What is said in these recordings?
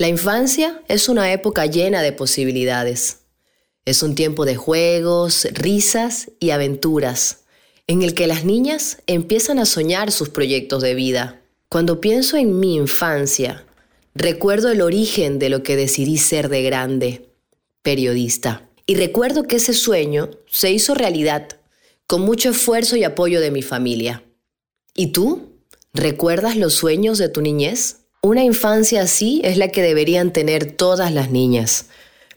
La infancia es una época llena de posibilidades. Es un tiempo de juegos, risas y aventuras, en el que las niñas empiezan a soñar sus proyectos de vida. Cuando pienso en mi infancia, recuerdo el origen de lo que decidí ser de grande, periodista. Y recuerdo que ese sueño se hizo realidad, con mucho esfuerzo y apoyo de mi familia. ¿Y tú? ¿Recuerdas los sueños de tu niñez? Una infancia así es la que deberían tener todas las niñas.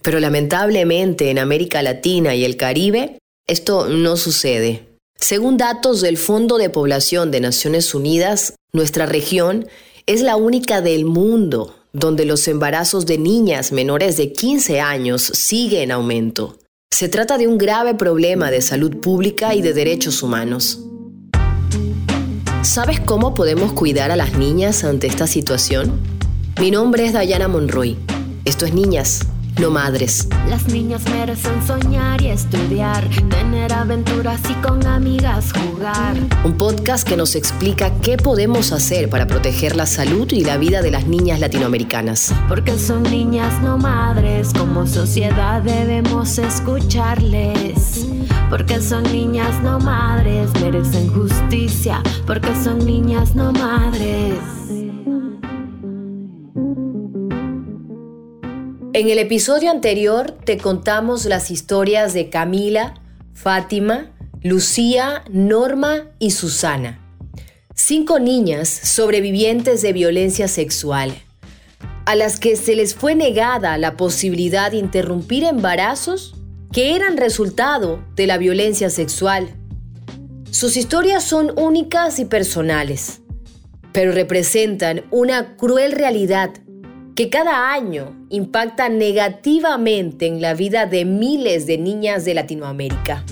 Pero lamentablemente en América Latina y el Caribe esto no sucede. Según datos del Fondo de Población de Naciones Unidas, nuestra región es la única del mundo donde los embarazos de niñas menores de 15 años siguen en aumento. Se trata de un grave problema de salud pública y de derechos humanos. ¿Sabes cómo podemos cuidar a las niñas ante esta situación? Mi nombre es Dayana Monroy. Esto es Niñas, no madres. Las niñas merecen soñar y estudiar, tener aventuras y con amigas jugar. Un podcast que nos explica qué podemos hacer para proteger la salud y la vida de las niñas latinoamericanas. Porque son niñas no madres, como sociedad debemos escucharles. Porque son niñas no madres, merecen justicia. Porque son niñas no madres. En el episodio anterior te contamos las historias de Camila, Fátima, Lucía, Norma y Susana. Cinco niñas sobrevivientes de violencia sexual, a las que se les fue negada la posibilidad de interrumpir embarazos que eran resultado de la violencia sexual. Sus historias son únicas y personales, pero representan una cruel realidad que cada año impacta negativamente en la vida de miles de niñas de Latinoamérica.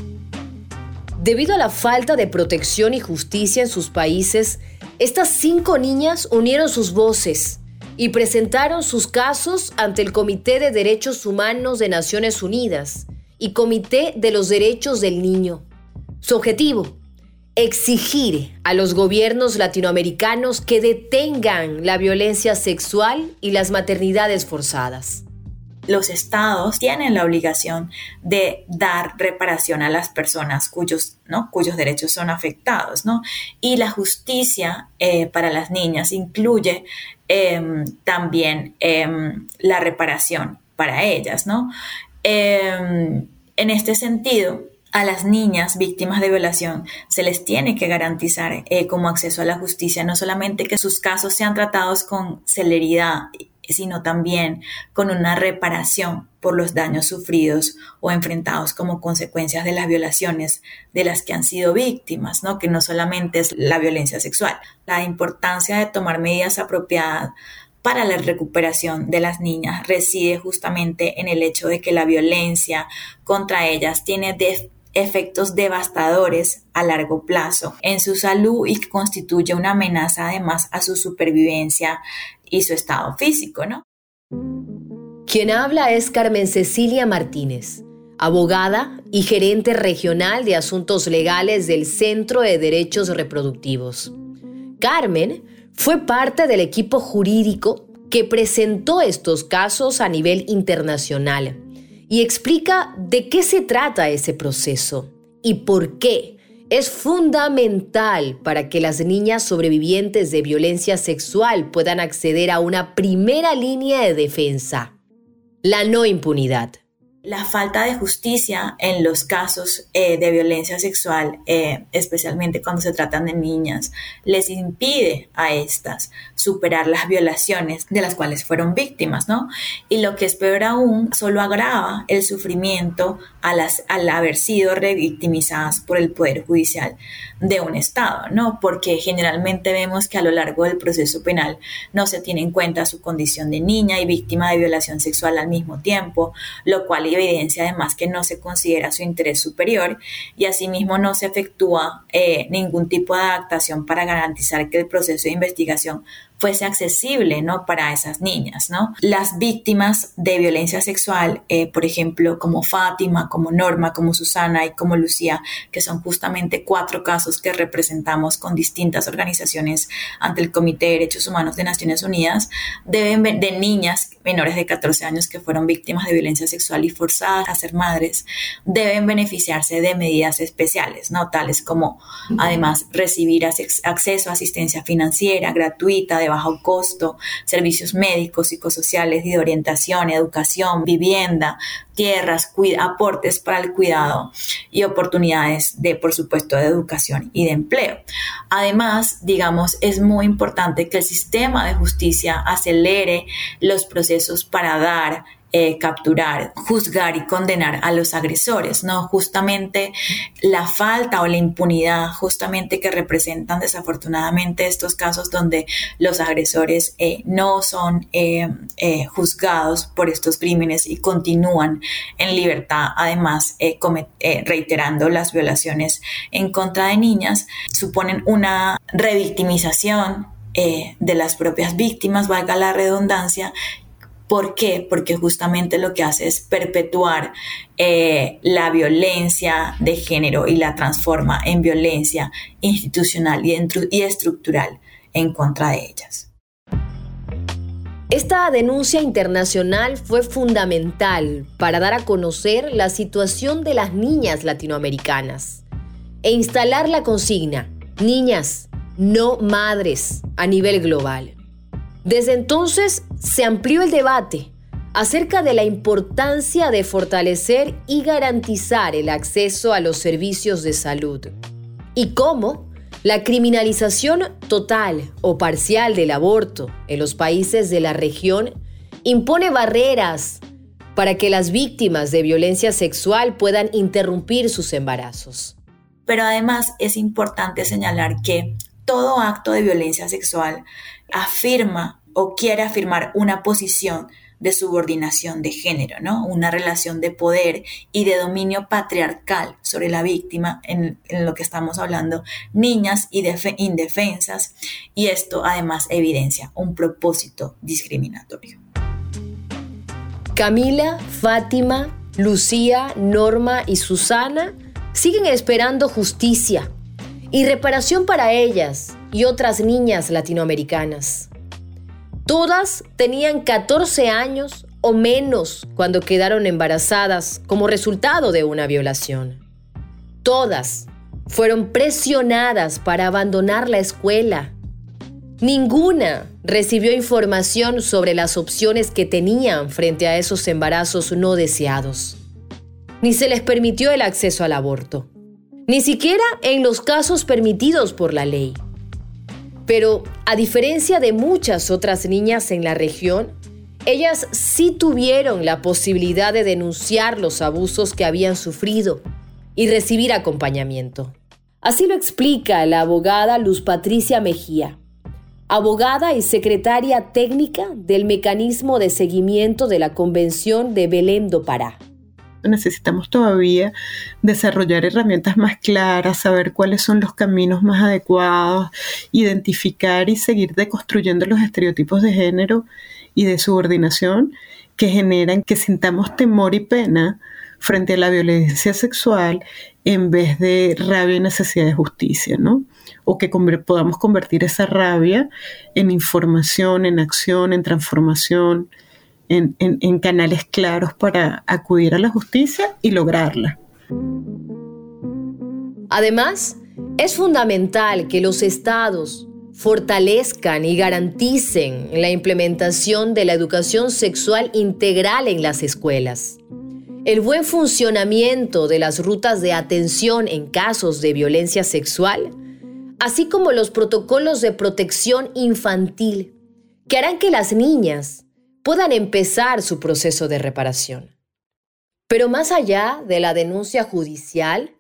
Debido a la falta de protección y justicia en sus países, estas cinco niñas unieron sus voces y presentaron sus casos ante el Comité de Derechos Humanos de Naciones Unidas y Comité de los Derechos del Niño. Su objetivo, exigir a los gobiernos latinoamericanos que detengan la violencia sexual y las maternidades forzadas. Los estados tienen la obligación de dar reparación a las personas cuyos, ¿no? cuyos derechos son afectados, ¿no? Y la justicia eh, para las niñas incluye em, también em, la reparación para ellas, ¿no? Em, en este sentido, a las niñas víctimas de violación se les tiene que garantizar eh, como acceso a la justicia, no solamente que sus casos sean tratados con celeridad, sino también con una reparación por los daños sufridos o enfrentados como consecuencias de las violaciones de las que han sido víctimas, ¿no? que no solamente es la violencia sexual. La importancia de tomar medidas apropiadas para la recuperación de las niñas reside justamente en el hecho de que la violencia contra ellas tiene efectos devastadores a largo plazo en su salud y constituye una amenaza además a su supervivencia y su estado físico, ¿no? Quien habla es Carmen Cecilia Martínez, abogada y gerente regional de asuntos legales del Centro de Derechos Reproductivos. Carmen fue parte del equipo jurídico que presentó estos casos a nivel internacional y explica de qué se trata ese proceso y por qué es fundamental para que las niñas sobrevivientes de violencia sexual puedan acceder a una primera línea de defensa, la no impunidad la falta de justicia en los casos eh, de violencia sexual, eh, especialmente cuando se tratan de niñas, les impide a estas superar las violaciones de las cuales fueron víctimas, ¿no? Y lo que es peor aún, solo agrava el sufrimiento a las, al haber sido revictimizadas por el Poder Judicial de un Estado, ¿no? Porque generalmente vemos que a lo largo del proceso penal no se tiene en cuenta su condición de niña y víctima de violación sexual al mismo tiempo, lo cual evidencia además que no se considera su interés superior y asimismo no se efectúa eh, ningún tipo de adaptación para garantizar que el proceso de investigación fuese accesible, ¿no? Para esas niñas, ¿no? Las víctimas de violencia sexual, eh, por ejemplo, como Fátima, como Norma, como Susana y como Lucía, que son justamente cuatro casos que representamos con distintas organizaciones ante el Comité de Derechos Humanos de Naciones Unidas, deben de niñas menores de 14 años que fueron víctimas de violencia sexual y forzadas a ser madres, deben beneficiarse de medidas especiales, ¿no? Tales como, además, recibir acceso a asistencia financiera gratuita de bajo costo, servicios médicos, psicosociales y de orientación, educación, vivienda, tierras, aportes para el cuidado y oportunidades de, por supuesto, de educación y de empleo. Además, digamos, es muy importante que el sistema de justicia acelere los procesos para dar eh, capturar, juzgar y condenar a los agresores, ¿no? Justamente la falta o la impunidad, justamente que representan desafortunadamente estos casos donde los agresores eh, no son eh, juzgados por estos crímenes y continúan en libertad, además reiterando las violaciones en contra de niñas, suponen una revictimización de las propias víctimas, valga la redundancia, ¿Por qué? Porque justamente lo que hace es perpetuar eh, la violencia de género y la transforma en violencia institucional y, y estructural en contra de ellas. Esta denuncia internacional fue fundamental para dar a conocer la situación de las niñas latinoamericanas e instalar la consigna, niñas, no madres, a nivel global. Desde entonces se amplió el debate acerca de la importancia de fortalecer y garantizar el acceso a los servicios de salud y cómo la criminalización total o parcial del aborto en los países de la región impone barreras para que las víctimas de violencia sexual puedan interrumpir sus embarazos. Pero además es importante señalar que todo acto de violencia sexual afirma o quiere afirmar una posición de subordinación de género, ¿no? Una relación de poder y de dominio patriarcal sobre la víctima, en, lo que estamos hablando, niñas y indefensas, y esto además evidencia un propósito discriminatorio. Camila, Fátima, Lucía, Norma y Susana siguen esperando justicia y reparación para ellas y otras niñas latinoamericanas. Todas tenían 14 años o menos cuando quedaron embarazadas como resultado de una violación. Todas fueron presionadas para abandonar la escuela. Ninguna recibió información sobre las opciones que tenían frente a esos embarazos no deseados. Ni se les permitió el acceso al aborto. Ni siquiera en los casos permitidos por la ley. Pero a diferencia de muchas otras niñas en la región, ellas sí tuvieron la posibilidad de denunciar los abusos que habían sufrido y recibir acompañamiento. Así lo explica la abogada Luz Patricia Mejía, abogada y secretaria técnica del Mecanismo de Seguimiento de la Convención de Belém do Pará necesitamos todavía desarrollar herramientas más claras, saber cuáles son los caminos más adecuados, identificar y seguir deconstruyendo los estereotipos de género y de subordinación que generan que sintamos temor y pena frente a la violencia sexual en vez de rabia y necesidad de justicia, ¿no? O que podamos convertir esa rabia en información, en acción, en transformación, en, canales claros para acudir a la justicia y lograrla. Además, es fundamental que los estados fortalezcan y garanticen la implementación de la educación sexual integral en las escuelas. El buen funcionamiento de las rutas de atención en casos de violencia sexual, así como los protocolos de protección infantil, que harán que las niñas puedan empezar su proceso de reparación. Pero más allá de la denuncia judicial,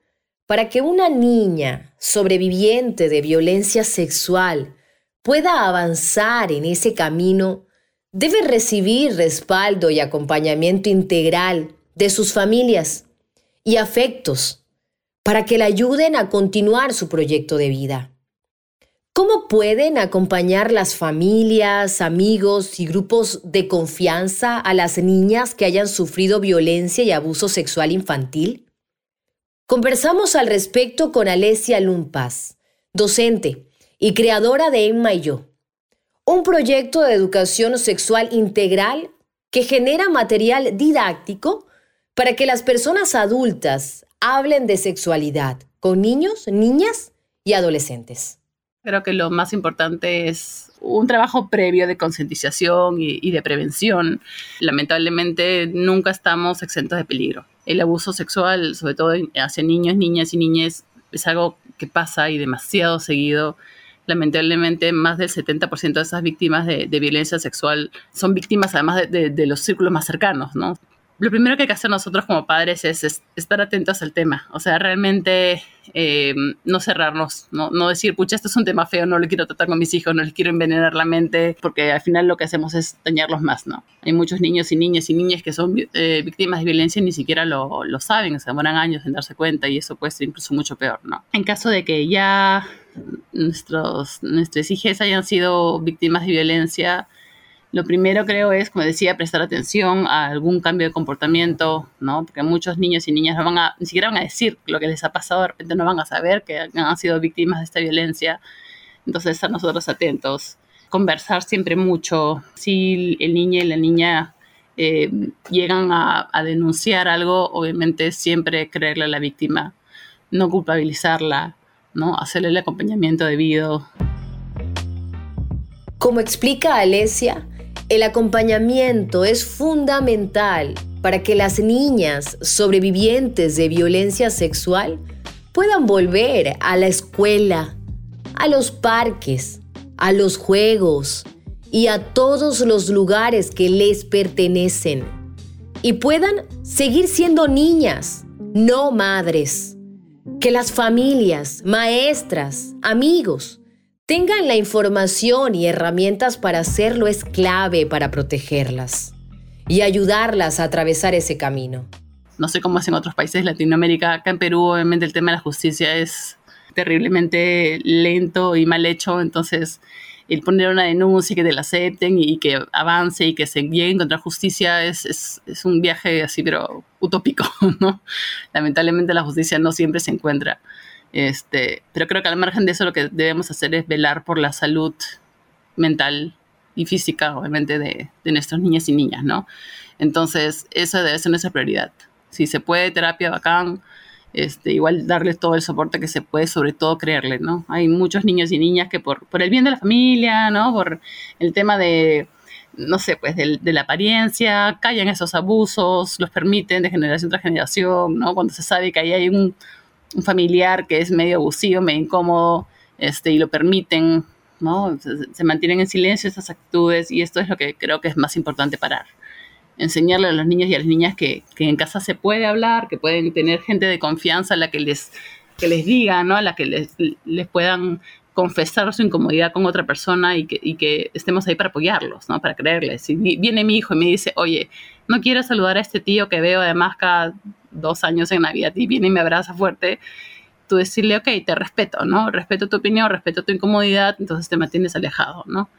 para que una niña sobreviviente de violencia sexual pueda avanzar en ese camino, debe recibir respaldo y acompañamiento integral de sus familias y afectos para que la ayuden a continuar su proyecto de vida. ¿Cómo pueden acompañar las familias, amigos y grupos de confianza a las niñas que hayan sufrido violencia y abuso sexual infantil? Conversamos al respecto con Alesia Lumpas, docente y creadora de Emma y yo, un proyecto de educación sexual integral que genera material didáctico para que las personas adultas hablen de sexualidad con niños, niñas y adolescentes. Creo que lo más importante es un trabajo previo de concientización y, de prevención. Lamentablemente nunca estamos exentos de peligro. El abuso sexual, sobre todo hacia niños, niñas y niñas, es algo que pasa y demasiado seguido. Lamentablemente, más del 70% de esas víctimas de, violencia sexual son víctimas además de, de, los círculos más cercanos, ¿no? Lo primero que hay que hacer nosotros como padres es, estar atentos al tema. O sea, realmente eh, no cerrarnos, ¿no? no decir, pucha, esto es un tema feo, no lo quiero tratar con mis hijos, no les quiero envenenar la mente, porque al final lo que hacemos es dañarlos más, ¿no? Hay muchos niños y niñas y niñas que son eh, víctimas de violencia y ni siquiera lo, lo saben, se demoran años en darse cuenta y eso puede ser incluso mucho peor, ¿no? En caso de que ya nuestros, nuestras hijas hayan sido víctimas de violencia, lo primero creo es, como decía, prestar atención a algún cambio de comportamiento, ¿no? Porque muchos niños y niñas no van a, ni siquiera van a decir lo que les ha pasado, de repente no van a saber que han sido víctimas de esta violencia. Entonces, estar nosotros atentos. Conversar siempre mucho. Si el niño y la niña eh, llegan a, denunciar algo, obviamente siempre creerle a la víctima, no culpabilizarla, ¿no? Hacerle el acompañamiento debido. Como explica Alesia, el acompañamiento es fundamental para que las niñas sobrevivientes de violencia sexual puedan volver a la escuela, a los parques, a los juegos y a todos los lugares que les pertenecen y puedan seguir siendo niñas, no madres. Que las familias, maestras, amigos, tengan la información y herramientas para hacerlo es clave para protegerlas y ayudarlas a atravesar ese camino. No sé cómo es en otros países de Latinoamérica. Acá en Perú, obviamente, el tema de la justicia es terriblemente lento y mal hecho. Entonces, el poner una denuncia y que te la acepten y que avance y que se llegue a encontrar justicia es, es, un viaje así, pero utópico, ¿no? Lamentablemente la justicia no siempre se encuentra. Este, pero creo que al margen de eso lo que debemos hacer es velar por la salud mental y física, obviamente, de, de nuestras niñas y niñas, ¿no? Entonces, esa debe ser nuestra prioridad. Si se puede, terapia bacán, este, igual darles todo el soporte que se puede, sobre todo creerle, ¿no? Hay muchos niños y niñas que por, por el bien de la familia, ¿no? Por el tema de, no sé, pues de, de, la apariencia, callan esos abusos, los permiten de generación tras generación, ¿no? Cuando se sabe que ahí hay un, un familiar que es medio abusivo, medio incómodo, este, y lo permiten, ¿no? Se, mantienen en silencio esas actitudes y esto es lo que creo que es más importante parar. Enseñarle a los niños y a las niñas que, que en casa se puede hablar, que pueden tener gente de confianza a la que les, que les diga, ¿no? A la que les, les puedan confesar su incomodidad con otra persona y que, y que, estemos ahí para apoyarlos, ¿no? Para creerles. Si viene mi hijo y me dice, oye, no quiero saludar a este tío que veo además cada dos años en Navidad y viene y me abraza fuerte, tú decirle, ok, te respeto, ¿no? Respeto tu opinión, respeto tu incomodidad, entonces te mantienes alejado, ¿no?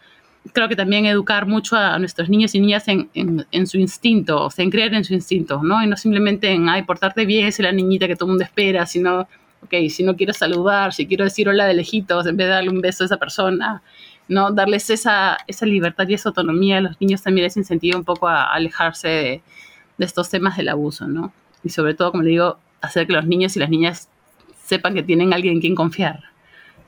Creo que también educar mucho a nuestros niños y niñas en, en, su instinto, o sea, en creer en su instinto, ¿no? Y no simplemente en, ay, portarte bien, es la niñita que todo el mundo espera, sino, ok, si no quiero saludar, si quiero decir hola de lejitos, en vez de darle un beso a esa persona, ¿no? Darles esa, esa libertad y esa autonomía a los niños también les incentiva un poco a alejarse de, de estos temas del abuso, ¿no? Y sobre todo, como le digo, hacer que los niños y las niñas sepan que tienen alguien en quien confiar.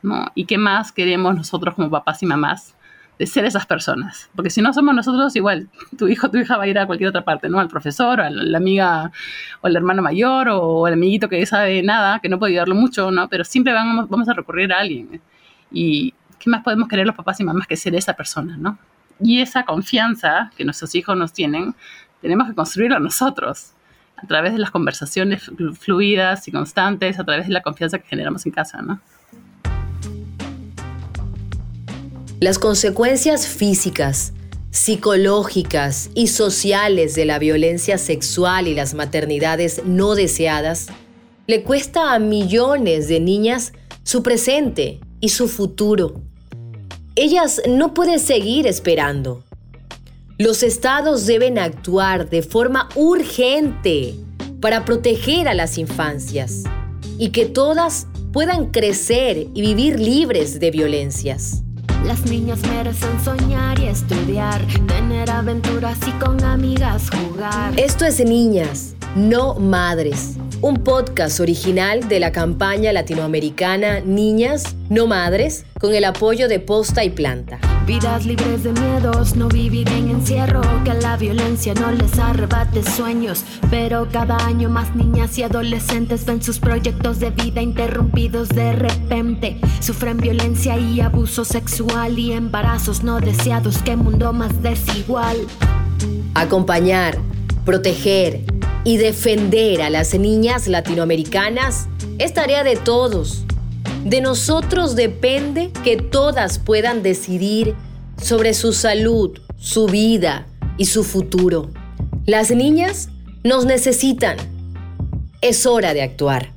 ¿no? ¿Y qué más queremos nosotros como papás y mamás? de ser esas personas. Porque si no somos nosotros, igual, tu hijo, tu hija va a ir a cualquier otra parte, ¿no? Al profesor, a la amiga, o al hermano mayor, o el amiguito que sabe nada, que no puede ayudarlo mucho, ¿no? Pero siempre vamos, vamos a recurrir a alguien. Y ¿qué más podemos querer los papás y mamás que ser esa persona, ¿no? Y esa confianza que nuestros hijos nos tienen, tenemos que construirla nosotros a través de las conversaciones fluidas y constantes, a través de la confianza que generamos en casa, ¿no? Las consecuencias físicas, psicológicas y sociales de la violencia sexual y las maternidades no deseadas le cuesta a millones de niñas su presente y su futuro. Ellas no pueden seguir esperando. Los estados deben actuar de forma urgente para proteger a las infancias y que todas puedan crecer y vivir libres de violencias. Las niñas merecen soñar y estudiar, tener aventuras y con amigas jugar. Esto es Niñas, no Madres, un podcast original de la campaña latinoamericana Niñas, no Madres, con el apoyo de Posta y Planta. Vidas libres de miedos, no vivir en encierro, que la violencia no les arrebate sueños. Pero cada año más niñas y adolescentes ven sus proyectos de vida interrumpidos de repente. Sufren violencia y abuso sexual y embarazos no deseados, qué mundo más desigual. Acompañar, proteger y defender a las niñas latinoamericanas es tarea de todos de nosotros depende que todas puedan decidir sobre su salud, su vida y su futuro. Las niñas nos necesitan. Es hora de actuar.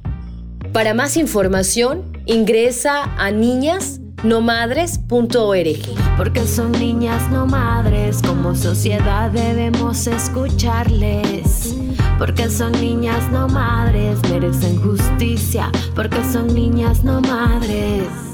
Para más información, ingresa a niñasnomadres.org. Porque son niñas no madres, como sociedad debemos escucharles porque son niñas no madres, merecen justicia, porque son niñas no madres.